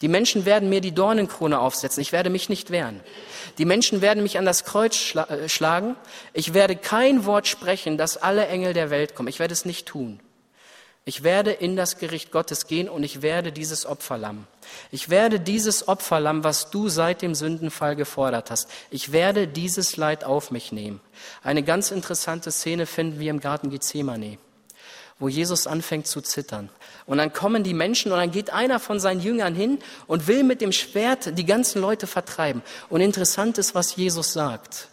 Die Menschen werden mir die Dornenkrone aufsetzen. Ich werde mich nicht wehren. Die Menschen werden mich an das Kreuz schla äh, schlagen. Ich werde kein Wort sprechen, dass alle Engel der Welt kommen. Ich werde es nicht tun. Ich werde in das Gericht Gottes gehen und ich werde dieses Opferlamm. Ich werde dieses Opferlamm, was du seit dem Sündenfall gefordert hast, ich werde dieses Leid auf mich nehmen. Eine ganz interessante Szene finden wir im Garten Gethsemane wo Jesus anfängt zu zittern. Und dann kommen die Menschen und dann geht einer von seinen Jüngern hin und will mit dem Schwert die ganzen Leute vertreiben. Und interessant ist, was Jesus sagt.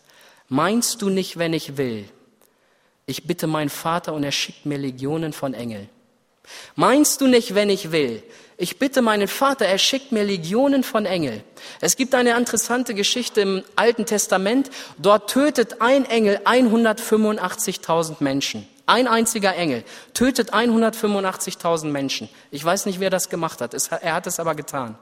Meinst du nicht, wenn ich will? Ich bitte meinen Vater und er schickt mir Legionen von Engeln. Meinst du nicht, wenn ich will? Ich bitte meinen Vater, er schickt mir Legionen von Engeln. Es gibt eine interessante Geschichte im Alten Testament. Dort tötet ein Engel 185.000 Menschen. Ein einziger Engel tötet 185.000 Menschen. Ich weiß nicht, wer das gemacht hat. Er hat es aber getan.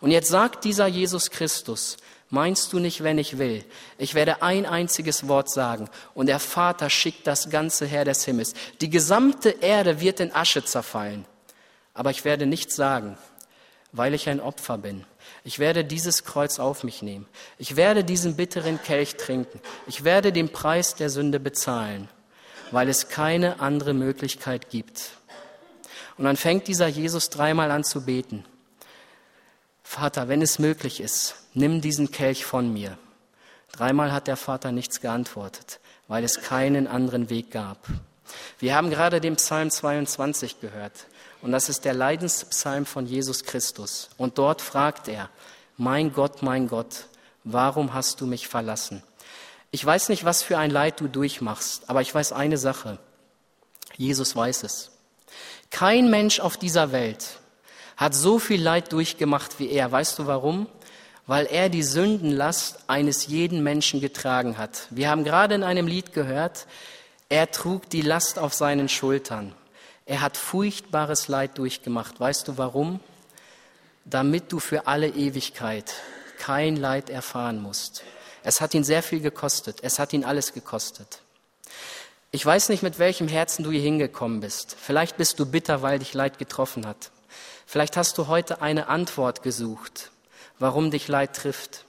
Und jetzt sagt dieser Jesus Christus, meinst du nicht, wenn ich will? Ich werde ein einziges Wort sagen und der Vater schickt das ganze Heer des Himmels. Die gesamte Erde wird in Asche zerfallen. aber ich werde nichts sagen, weil ich ein Opfer bin. Ich werde dieses Kreuz auf mich nehmen. Ich werde diesen bitteren Kelch trinken. Ich werde den Preis der Sünde bezahlen, weil es keine andere Möglichkeit gibt. Und dann fängt dieser Jesus dreimal an zu beten. Vater, wenn es möglich ist, nimm diesen Kelch von mir. Dreimal hat der Vater nichts geantwortet, weil es keinen anderen Weg gab. Wir haben gerade den Psalm 22 gehört. Und das ist der Leidenspsalm von Jesus Christus. Und dort fragt er, mein Gott, mein Gott, warum hast du mich verlassen? Ich weiß nicht, was für ein Leid du durchmachst, aber ich weiß eine Sache. Jesus weiß es. Kein Mensch auf dieser Welt hat so viel Leid durchgemacht wie er. Weißt du warum? Weil er die Sündenlast eines jeden Menschen getragen hat. Wir haben gerade in einem Lied gehört, er trug die Last auf seinen Schultern. Er hat furchtbares Leid durchgemacht. Weißt du warum? Damit du für alle Ewigkeit kein Leid erfahren musst. Es hat ihn sehr viel gekostet. Es hat ihn alles gekostet. Ich weiß nicht, mit welchem Herzen du hier hingekommen bist. Vielleicht bist du bitter, weil dich Leid getroffen hat. Vielleicht hast du heute eine Antwort gesucht, warum dich Leid trifft.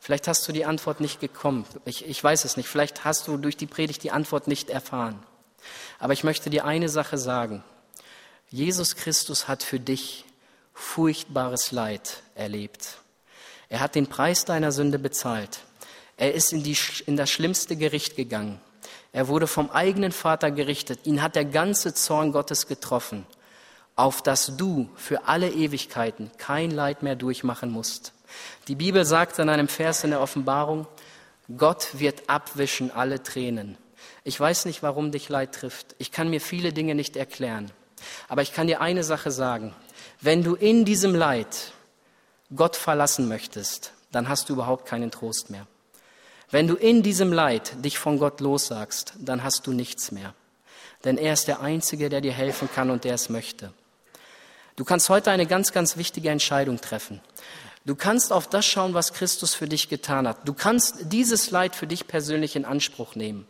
Vielleicht hast du die Antwort nicht gekommen. Ich, ich weiß es nicht. Vielleicht hast du durch die Predigt die Antwort nicht erfahren. Aber ich möchte dir eine Sache sagen. Jesus Christus hat für dich furchtbares Leid erlebt. Er hat den Preis deiner Sünde bezahlt. Er ist in, die, in das schlimmste Gericht gegangen. Er wurde vom eigenen Vater gerichtet. Ihn hat der ganze Zorn Gottes getroffen, auf dass du für alle Ewigkeiten kein Leid mehr durchmachen musst. Die Bibel sagt in einem Vers in der Offenbarung, Gott wird abwischen alle Tränen. Ich weiß nicht, warum dich Leid trifft. Ich kann mir viele Dinge nicht erklären. Aber ich kann dir eine Sache sagen. Wenn du in diesem Leid Gott verlassen möchtest, dann hast du überhaupt keinen Trost mehr. Wenn du in diesem Leid dich von Gott lossagst, dann hast du nichts mehr. Denn er ist der Einzige, der dir helfen kann und der es möchte. Du kannst heute eine ganz, ganz wichtige Entscheidung treffen. Du kannst auf das schauen, was Christus für dich getan hat. Du kannst dieses Leid für dich persönlich in Anspruch nehmen.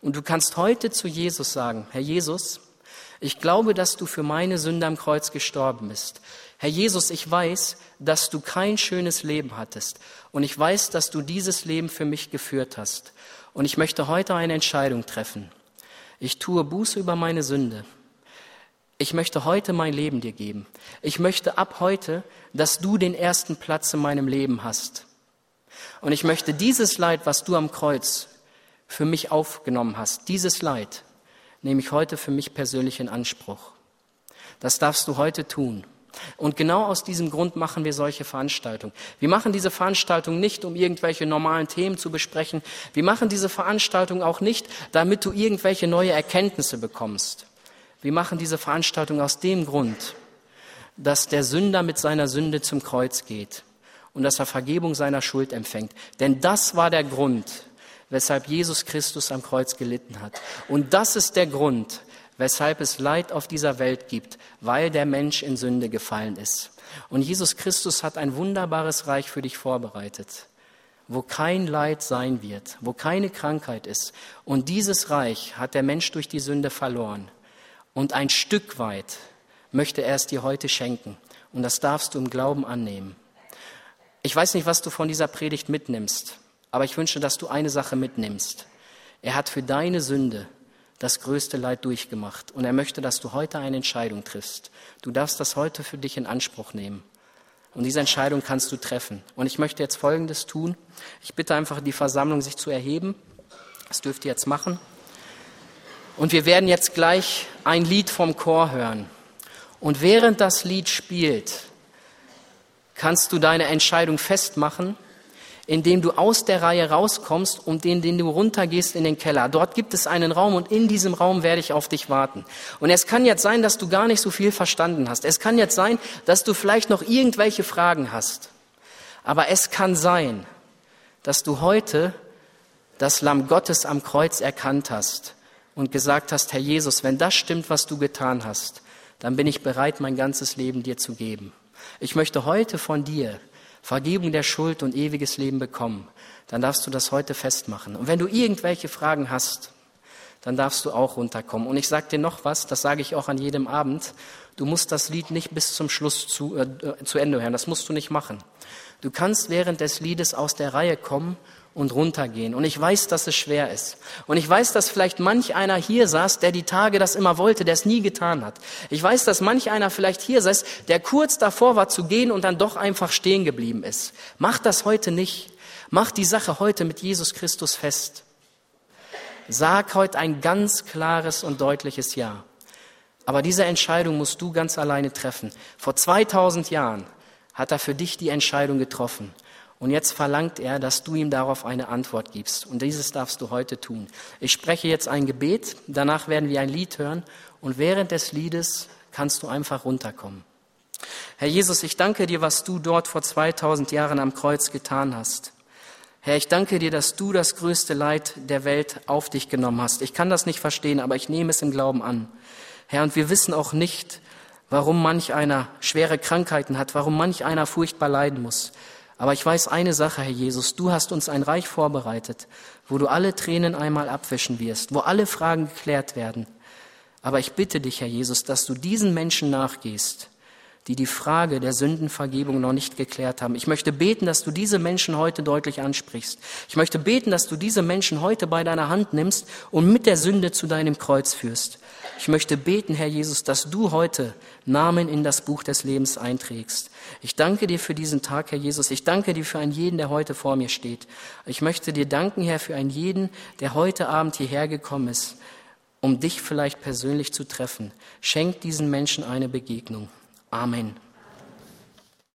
Und du kannst heute zu Jesus sagen, Herr Jesus, ich glaube, dass du für meine Sünde am Kreuz gestorben bist. Herr Jesus, ich weiß, dass du kein schönes Leben hattest. Und ich weiß, dass du dieses Leben für mich geführt hast. Und ich möchte heute eine Entscheidung treffen. Ich tue Buße über meine Sünde. Ich möchte heute mein Leben dir geben. Ich möchte ab heute, dass du den ersten Platz in meinem Leben hast. Und ich möchte dieses Leid, was du am Kreuz für mich aufgenommen hast, dieses Leid, nehme ich heute für mich persönlich in Anspruch. Das darfst du heute tun. Und genau aus diesem Grund machen wir solche Veranstaltungen. Wir machen diese Veranstaltung nicht, um irgendwelche normalen Themen zu besprechen. Wir machen diese Veranstaltung auch nicht, damit du irgendwelche neue Erkenntnisse bekommst. Wir machen diese Veranstaltung aus dem Grund, dass der Sünder mit seiner Sünde zum Kreuz geht und dass er Vergebung seiner Schuld empfängt. Denn das war der Grund, weshalb Jesus Christus am Kreuz gelitten hat. Und das ist der Grund, weshalb es Leid auf dieser Welt gibt, weil der Mensch in Sünde gefallen ist. Und Jesus Christus hat ein wunderbares Reich für dich vorbereitet, wo kein Leid sein wird, wo keine Krankheit ist. Und dieses Reich hat der Mensch durch die Sünde verloren. Und ein Stück weit möchte er es dir heute schenken. Und das darfst du im Glauben annehmen. Ich weiß nicht, was du von dieser Predigt mitnimmst. Aber ich wünsche, dass du eine Sache mitnimmst. Er hat für deine Sünde das größte Leid durchgemacht und er möchte, dass du heute eine Entscheidung triffst. Du darfst das heute für dich in Anspruch nehmen. Und diese Entscheidung kannst du treffen. Und ich möchte jetzt Folgendes tun. Ich bitte einfach die Versammlung, sich zu erheben. Das dürft ihr jetzt machen. Und wir werden jetzt gleich ein Lied vom Chor hören. Und während das Lied spielt, kannst du deine Entscheidung festmachen indem du aus der Reihe rauskommst und in den du runtergehst in den Keller. Dort gibt es einen Raum und in diesem Raum werde ich auf dich warten. Und es kann jetzt sein, dass du gar nicht so viel verstanden hast. Es kann jetzt sein, dass du vielleicht noch irgendwelche Fragen hast. Aber es kann sein, dass du heute das Lamm Gottes am Kreuz erkannt hast und gesagt hast, Herr Jesus, wenn das stimmt, was du getan hast, dann bin ich bereit, mein ganzes Leben dir zu geben. Ich möchte heute von dir Vergebung der Schuld und ewiges Leben bekommen, dann darfst du das heute festmachen. Und wenn du irgendwelche Fragen hast, dann darfst du auch runterkommen. Und ich sage dir noch was, das sage ich auch an jedem Abend. Du musst das Lied nicht bis zum Schluss zu, äh, zu Ende hören. Das musst du nicht machen. Du kannst während des Liedes aus der Reihe kommen und runtergehen. Und ich weiß, dass es schwer ist. Und ich weiß, dass vielleicht manch einer hier saß, der die Tage das immer wollte, der es nie getan hat. Ich weiß, dass manch einer vielleicht hier saß, der kurz davor war zu gehen und dann doch einfach stehen geblieben ist. Mach das heute nicht. Mach die Sache heute mit Jesus Christus fest. Sag heute ein ganz klares und deutliches Ja. Aber diese Entscheidung musst du ganz alleine treffen. Vor 2000 Jahren hat er für dich die Entscheidung getroffen. Und jetzt verlangt er, dass du ihm darauf eine Antwort gibst. Und dieses darfst du heute tun. Ich spreche jetzt ein Gebet, danach werden wir ein Lied hören und während des Liedes kannst du einfach runterkommen. Herr Jesus, ich danke dir, was du dort vor 2000 Jahren am Kreuz getan hast. Herr, ich danke dir, dass du das größte Leid der Welt auf dich genommen hast. Ich kann das nicht verstehen, aber ich nehme es im Glauben an. Herr, und wir wissen auch nicht, warum manch einer schwere Krankheiten hat, warum manch einer furchtbar leiden muss. Aber ich weiß eine Sache, Herr Jesus, du hast uns ein Reich vorbereitet, wo du alle Tränen einmal abwischen wirst, wo alle Fragen geklärt werden. Aber ich bitte dich, Herr Jesus, dass du diesen Menschen nachgehst, die die Frage der Sündenvergebung noch nicht geklärt haben. Ich möchte beten, dass du diese Menschen heute deutlich ansprichst. Ich möchte beten, dass du diese Menschen heute bei deiner Hand nimmst und mit der Sünde zu deinem Kreuz führst. Ich möchte beten, Herr Jesus, dass du heute Namen in das Buch des Lebens einträgst. Ich danke dir für diesen Tag, Herr Jesus. Ich danke dir für einen jeden, der heute vor mir steht. Ich möchte dir danken, Herr, für einen jeden, der heute Abend hierher gekommen ist, um dich vielleicht persönlich zu treffen. Schenk diesen Menschen eine Begegnung. Amen.